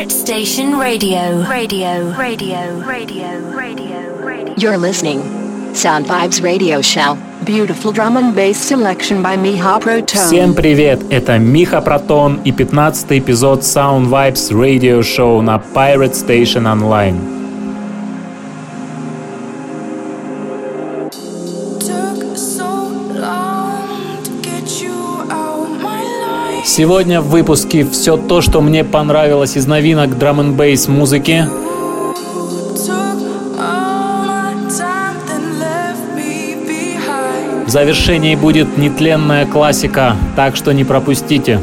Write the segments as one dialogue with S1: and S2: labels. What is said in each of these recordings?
S1: Pirate Station Radio. Radio, radio, radio, radio, radio. You're listening. Sound Vibes Radio Show. Beautiful drum and bass selection by Miha Proton.
S2: Всем привет! Это Миха Протон и 15 эпизод Sound Vibes Radio Show на Pirate Station Online. Сегодня в выпуске все то, что мне понравилось из новинок драм н музыки. В завершении будет нетленная классика, так что не пропустите.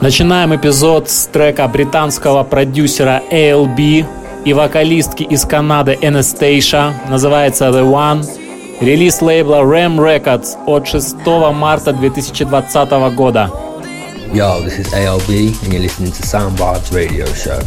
S2: Начинаем эпизод с трека британского продюсера ALB и вокалистки из Канады Anastasia, называется The One. Релиз лейбла Ram Records от 6 марта 2020 года.
S3: Yo, this is ALB and you're listening to Sound Vibes Radio Show.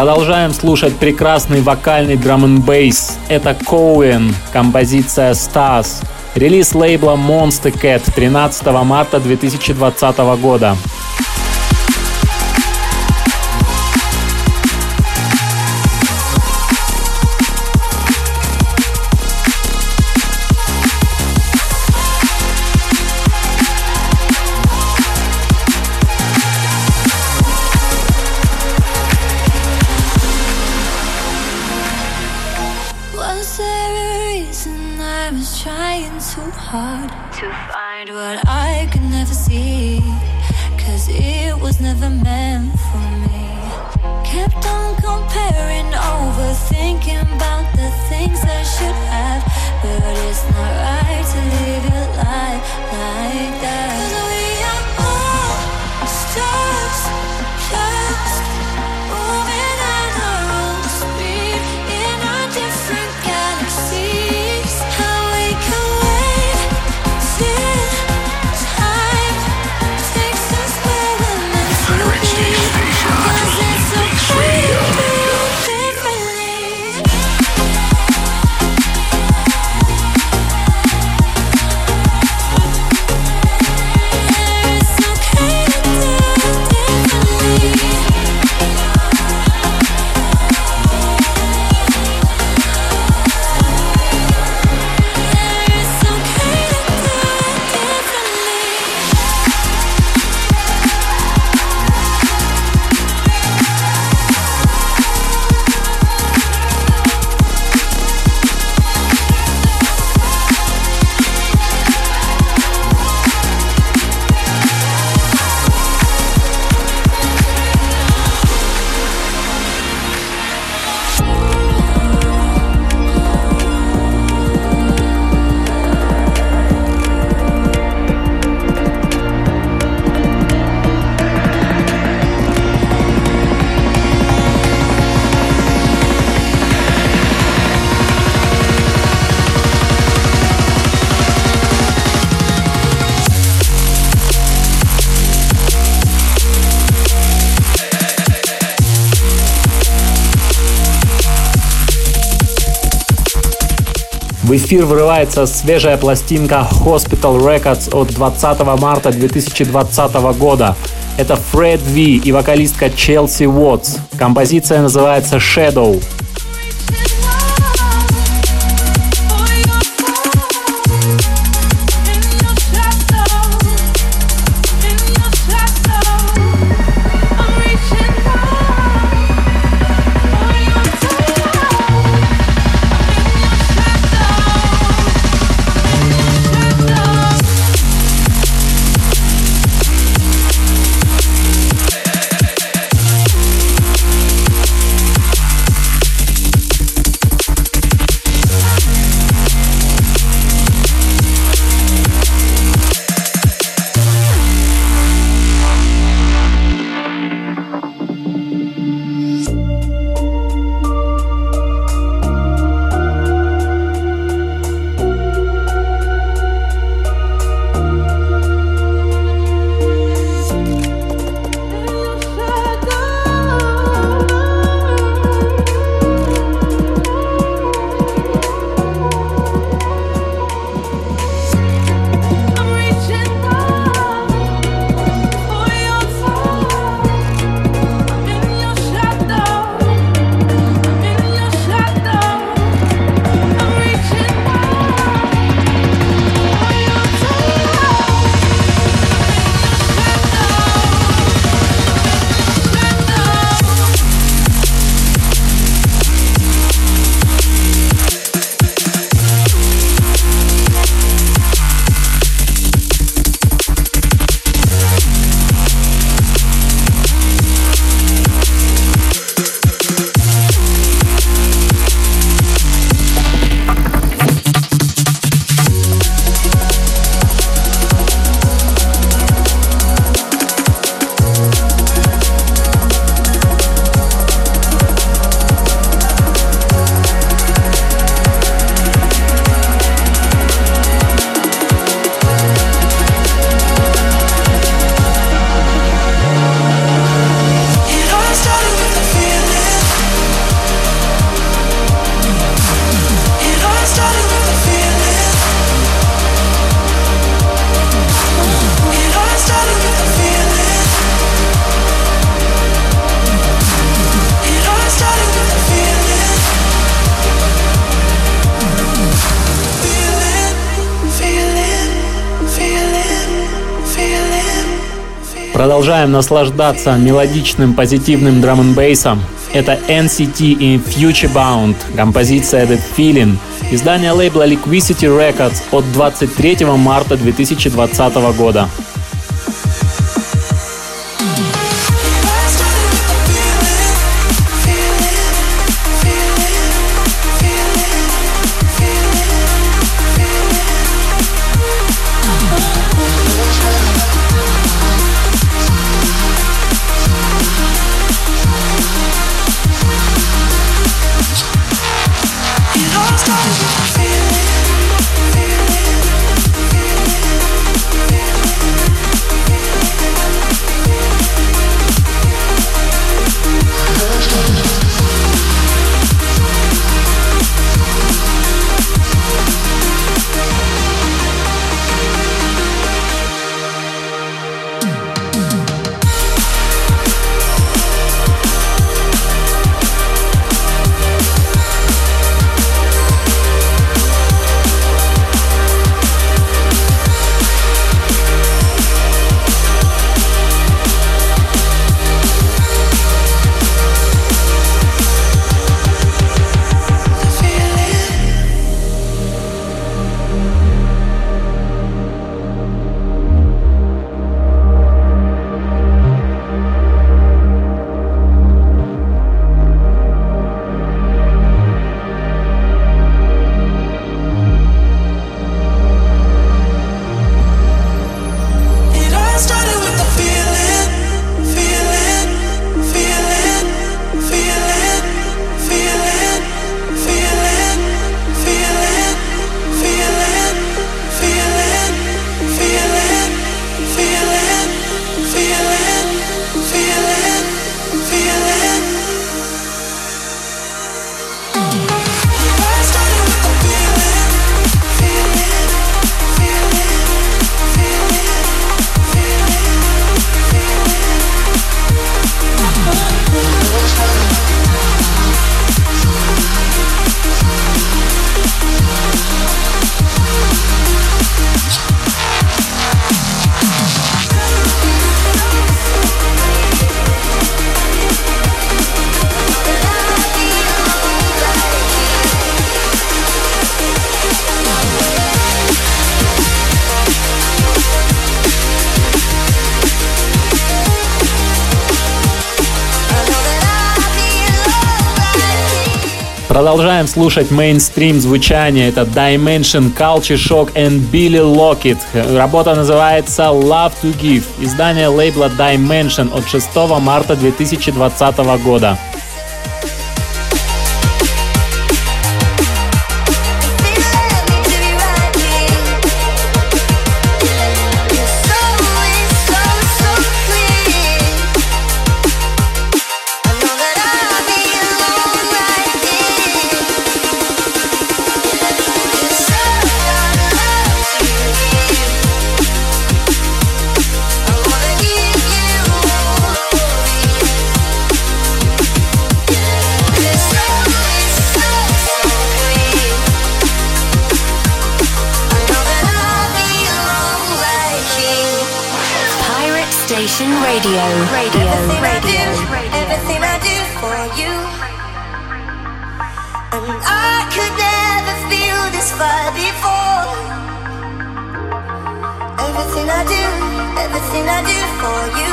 S4: Продолжаем слушать прекрасный вокальный драм н бейс. Это Коуэн, композиция Stars. Релиз лейбла Monster Cat 13 марта 2020 года. В эфир врывается свежая пластинка Hospital Records от 20 марта 2020 года. Это Фред Ви и вокалистка Челси Уотс. Композиция называется Shadow.
S5: Продолжаем наслаждаться мелодичным позитивным драм н бейсом. Это NCT и Future Bound, композиция The Feeling, издание лейбла Liquidity Records от 23 марта 2020 года. Продолжаем слушать мейнстрим звучание. Это Dimension, Culture Shock and Billy Lockett. Работа называется Love to Give. Издание лейбла Dimension от 6 марта 2020 года.
S6: Station Radio. Radio. Everything I do, everything
S5: I do for you. And I could never feel this far before. Everything I do, everything I do for you.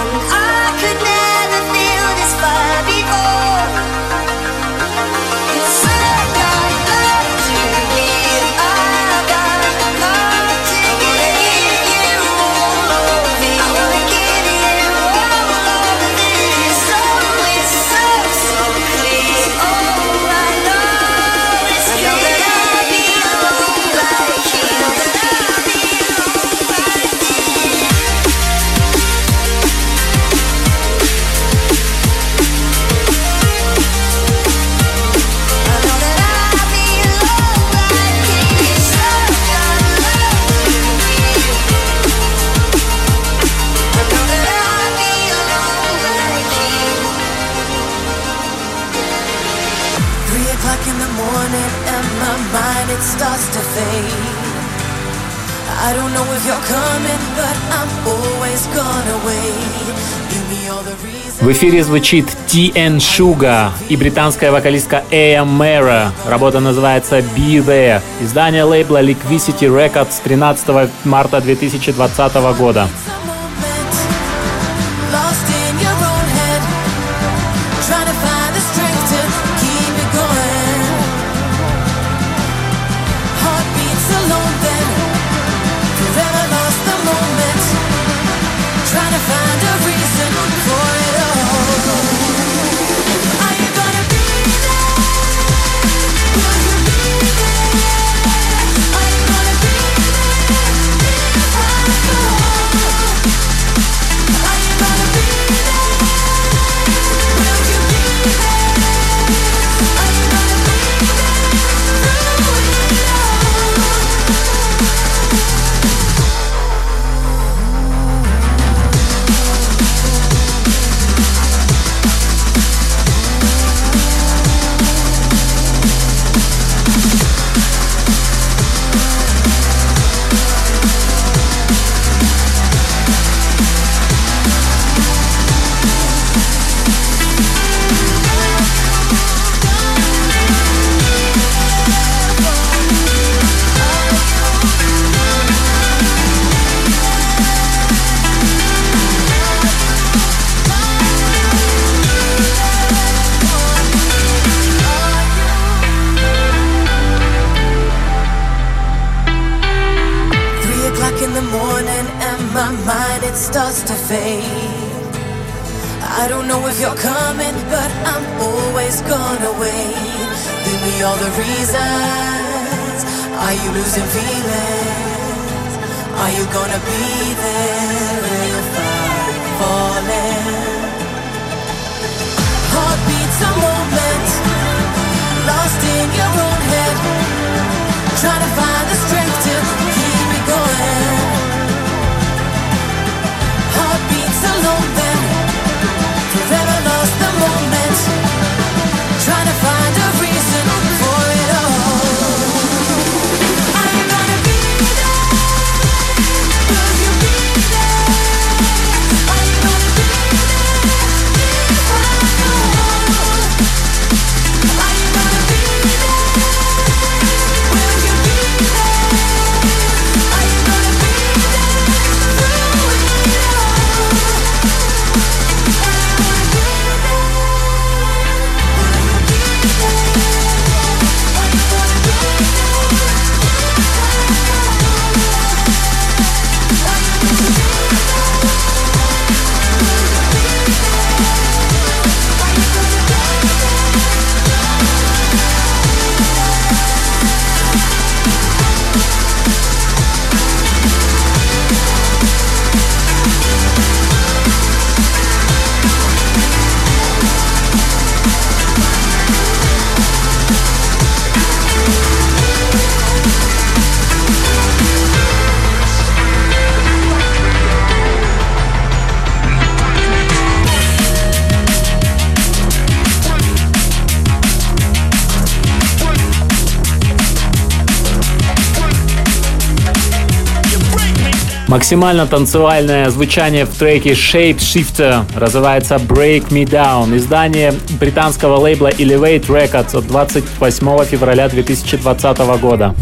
S5: And I could never feel this far before.
S1: В эфире звучит TN Sugar и британская вокалистка Aya Mera. Работа называется Be There. Издание лейбла Liquidity Records 13 марта 2020 года. Максимально танцевальное звучание в треке Shape Shifter называется Break Me Down. Издание британского лейбла Elevate Records от 28 февраля 2020 года.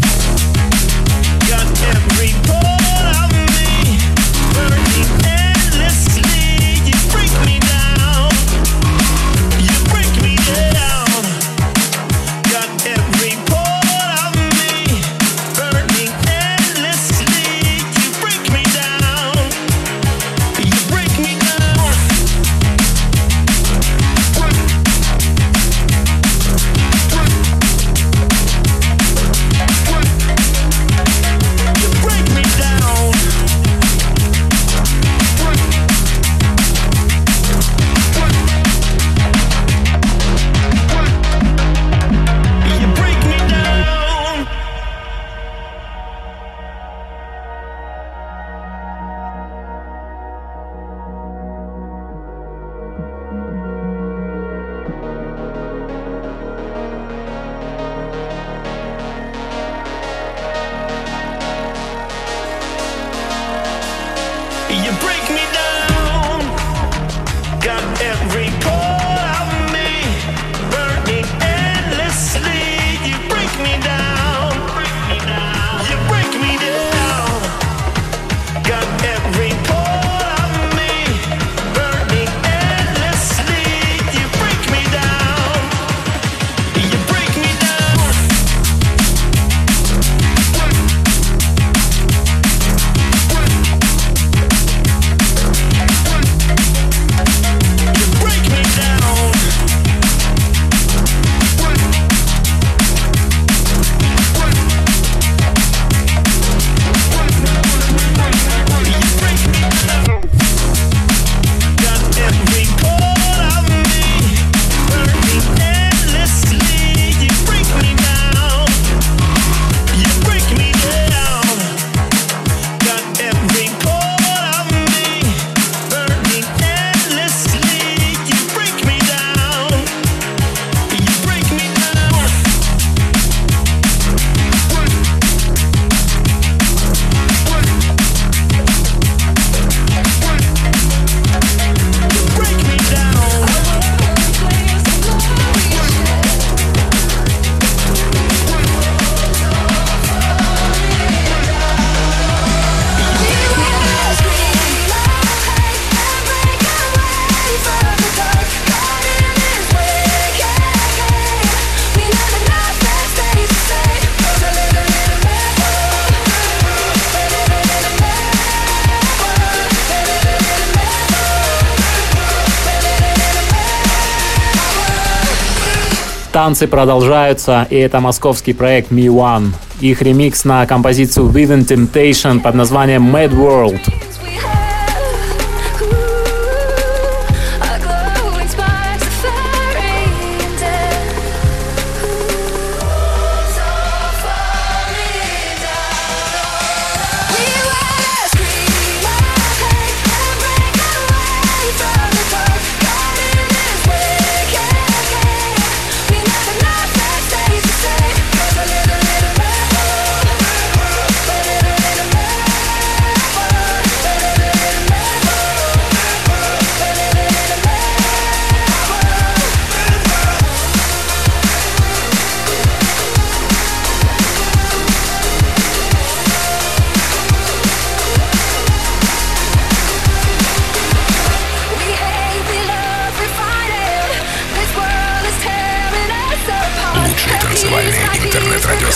S4: Танцы продолжаются, и это московский проект Me One. Их ремикс на композицию Within Temptation под названием Mad World.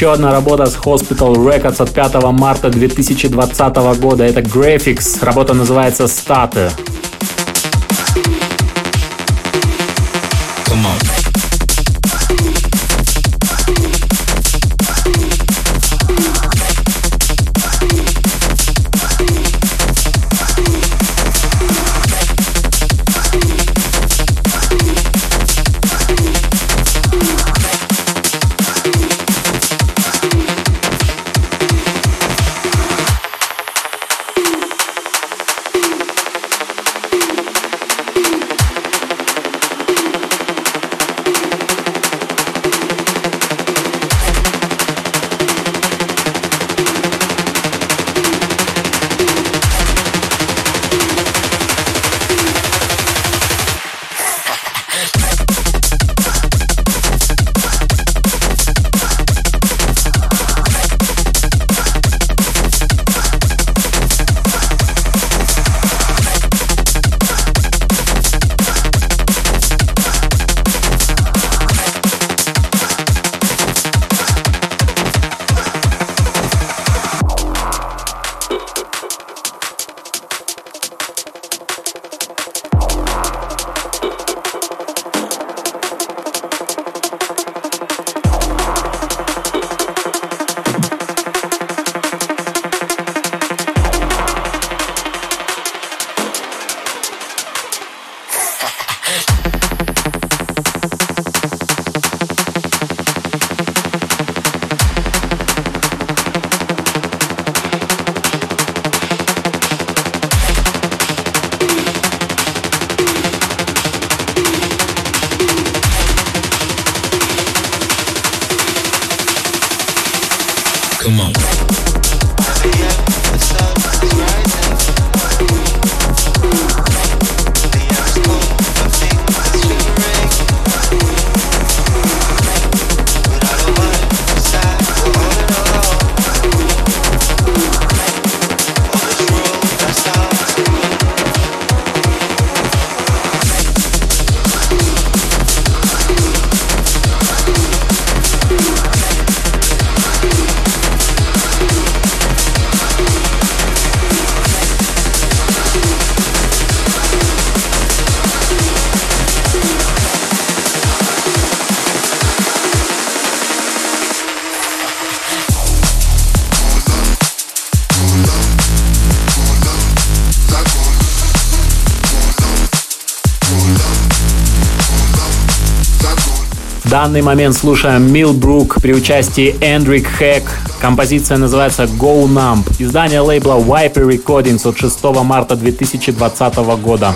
S4: Еще одна работа с Hospital Records от 5 марта 2020 года. Это Graphics. Работа называется Starter.
S3: Данный момент слушаем Милбрук при участии Эндрик Хэк. Композиция называется Go Numb. Издание лейбла Viper Recordings от 6 марта 2020 года.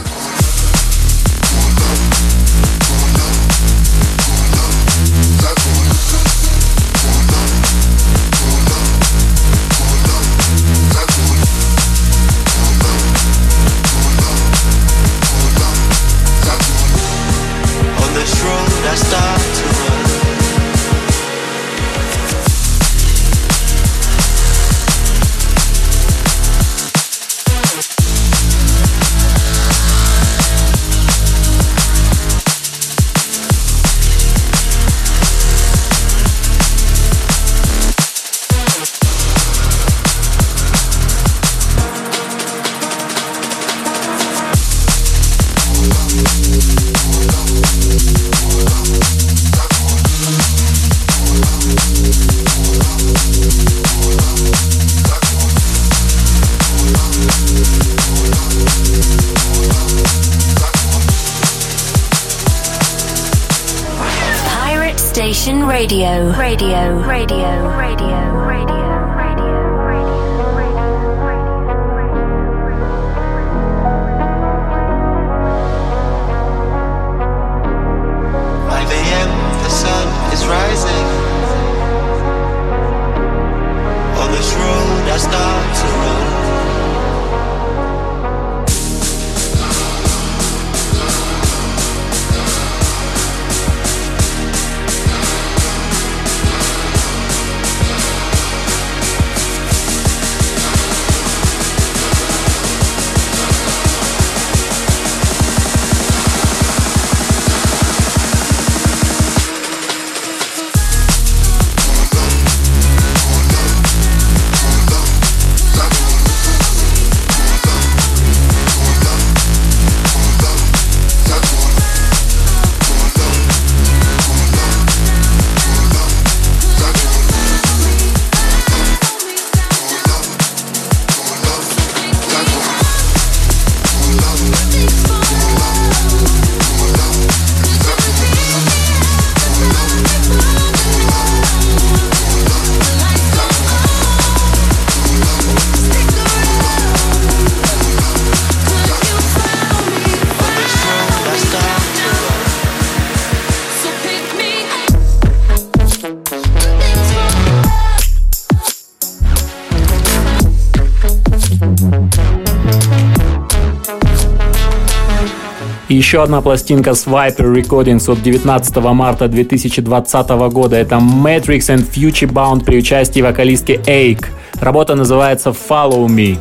S3: Еще одна пластинка с Viper Recordings от 19 марта 2020 года. Это Matrix and Future Bound при участии вокалистки Ake. Работа называется Follow Me.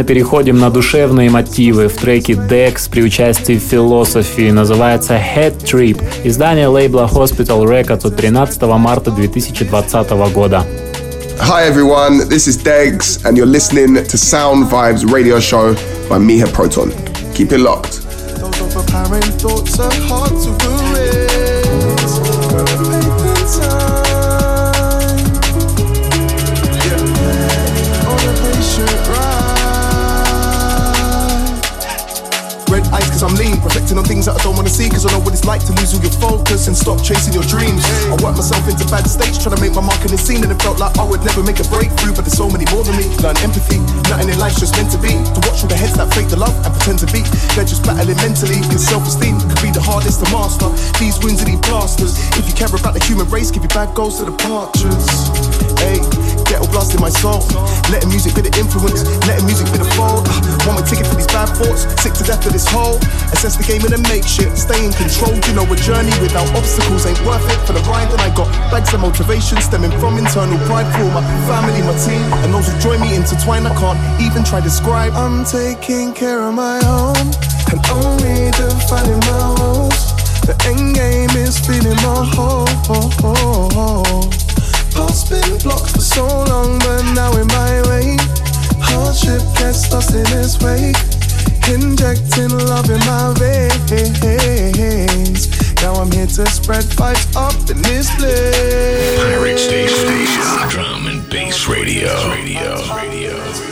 S2: Плавно переходим на душевные мотивы в треке Dex при участии Philosophy. Называется Head Trip. Издание лейбла Hospital Records от 13 марта 2020 года.
S7: Hi everyone, this is Degs, and you're listening to Sound Vibes radio show by Miha Proton. Keep it locked.
S8: That I don't wanna see. Cause I know what it's like to lose all your focus and stop chasing your dreams. I worked myself into bad states, trying to make my mark in the scene. And it felt like I would never make a breakthrough. But there's so many more than me. Learn empathy, nothing in life's just meant to be. To watch all the heads that fake the love and pretend to be. They're just battling mentally. Cause self esteem could be the hardest to master. These wounds are these blasters. If you care about the human race, give your bad goals to the departures. Hey, ghetto blast in my soul. Letting music be the influence, letting music be the fold. Uh, one way ticket for these bad thoughts, sick to death of this hole. Assess the game and then make shit. Stay in control. You know a journey without obstacles ain't worth it for the ride. And I got bags of motivation stemming from internal pride for my family, my team, and those who join me intertwine. I can't even try to describe.
S9: I'm taking care of my own, and only defining my roles. The end game is feeling my whole. Past been blocked for so long, but now in my way. Hardship gets lost in its wake. Injecting love in my veins. Now I'm here to spread vibes up in this place.
S10: Pirate Station, Drum and Bass Radio. Radio. Radio.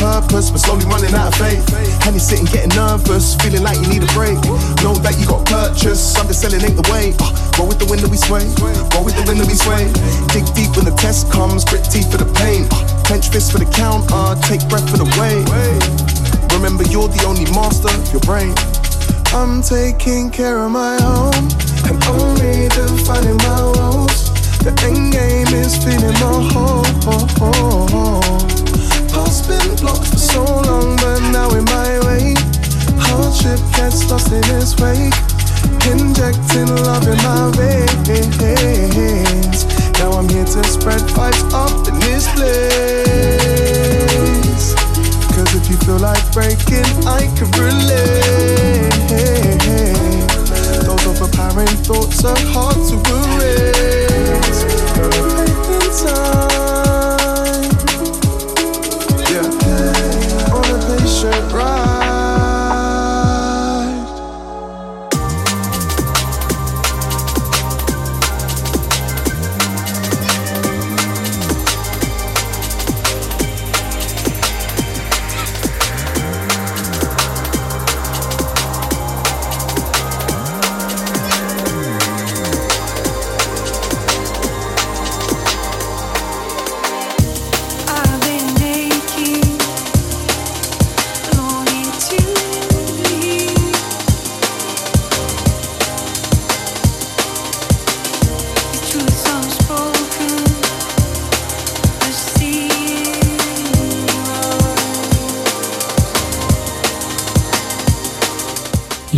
S8: Purpose, but slowly running out of faith. And you're sitting getting nervous, feeling like you need a break. Know that you got purchase, underselling ain't the way. Uh, roll with the wind that we sway, roll with the wind that we sway. Dig deep when the test comes, grit teeth for the pain. Uh, clench fists for the count, uh, take breath for the way. Remember, you're the only master of your brain.
S9: I'm taking care of my home and only defining my roles. The end game is feeling my whole. Past been blocked for so long, but now in my way. Hardship gets lost in its wake. Injecting love in my veins. Now I'm here to spread vibes up in this place. You feel like breaking, I can relate. Those overpowering thoughts are hard to erase. Faith in time.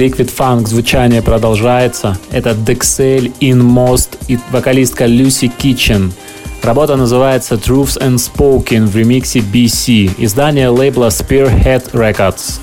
S2: Liquid Funk звучание продолжается. Это Dexel In Most и вокалистка Lucy Kitchen. Работа называется Truths and Spoken в ремиксе BC. Издание лейбла Spearhead Records.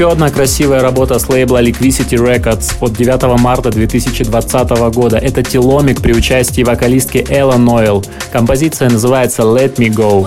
S2: Еще одна красивая работа с лейбла Liquidity Records от 9 марта 2020 года. Это Теломик при участии вокалистки Элла Нойл. Композиция называется Let Me Go.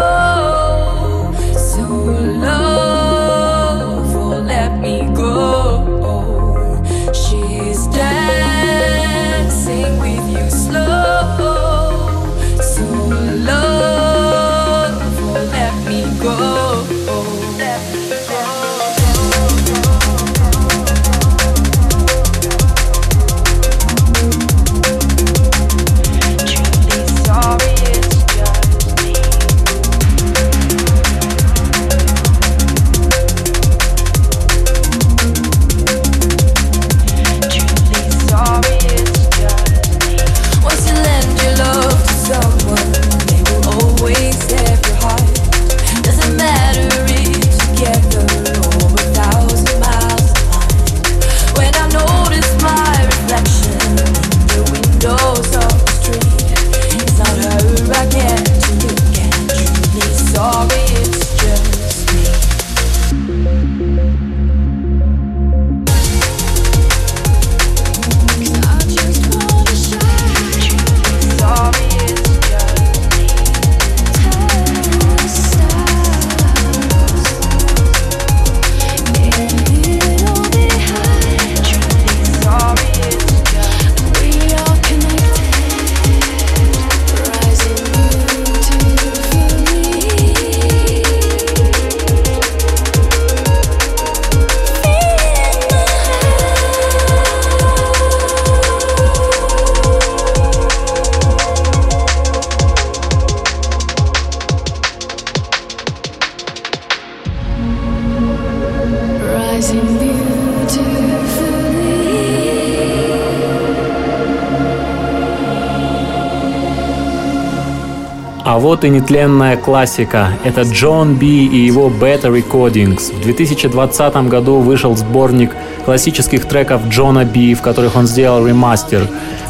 S2: вот и нетленная классика. Это Джон Би и его Beta Recordings. В 2020 году вышел сборник классических треков Джона Би, в которых он сделал ремастер.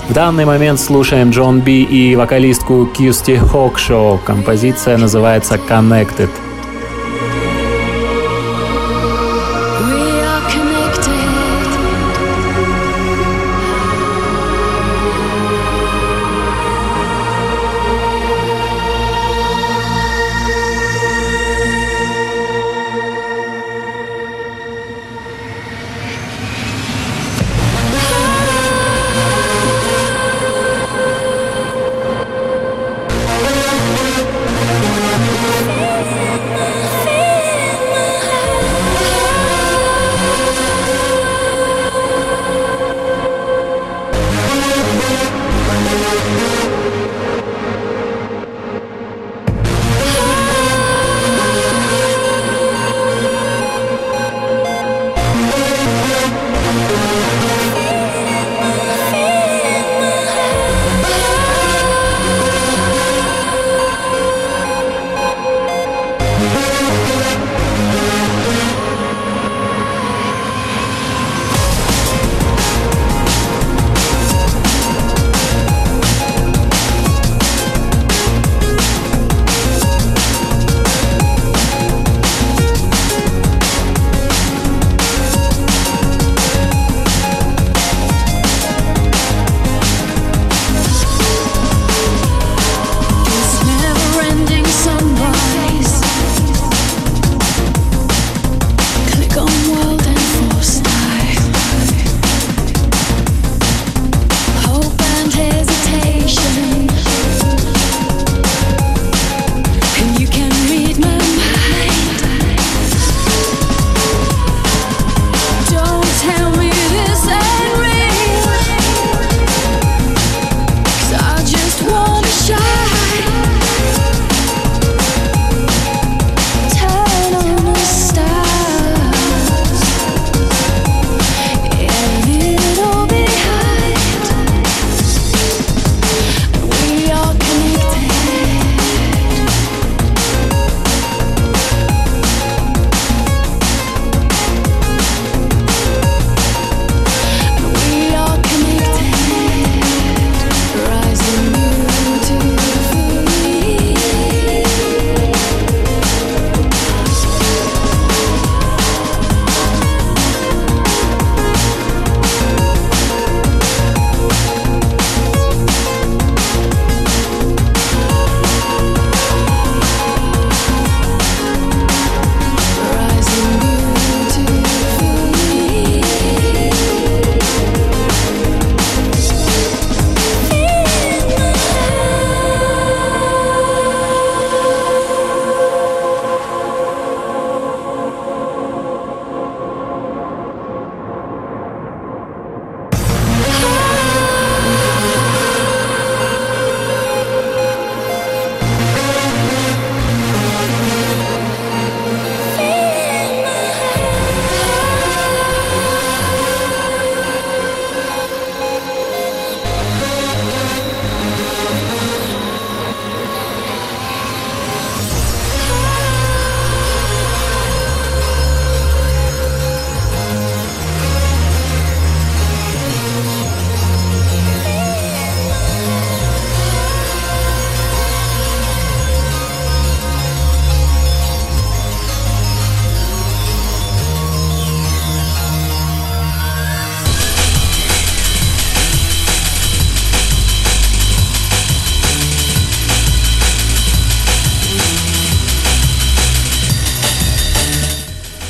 S2: В данный момент слушаем Джон Би и вокалистку Кьюсти Хокшоу. Композиция называется Connected.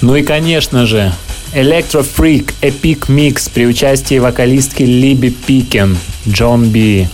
S11: Ну и, конечно же, Electro Freak Epic Mix при участии вокалистки Либи Пикен, Джон Би.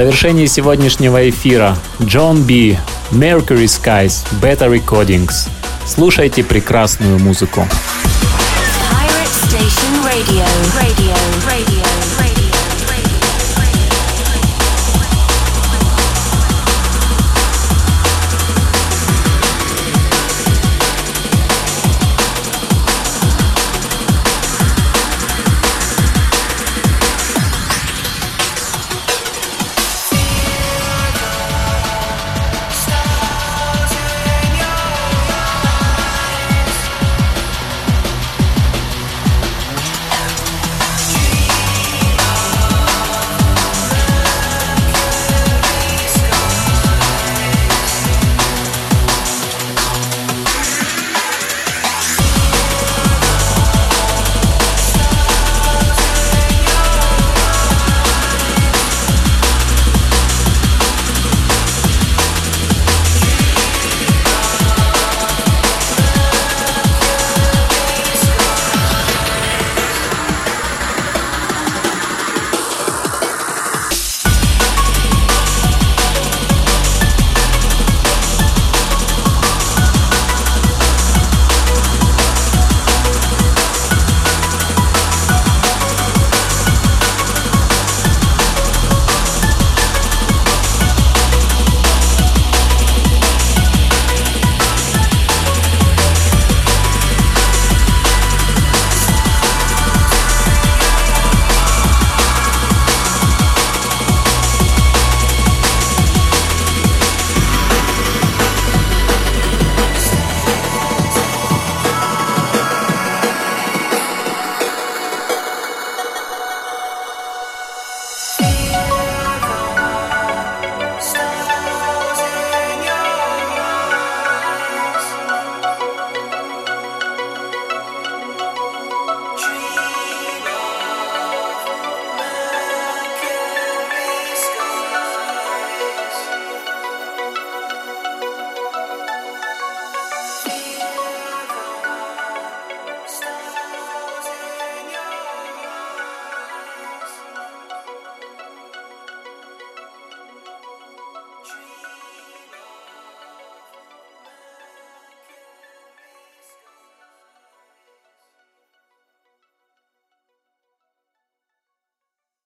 S11: Завершении сегодняшнего эфира Джон Би, Mercury Skies, Beta Recordings. Слушайте прекрасную музыку.
S6: Radio. Radio.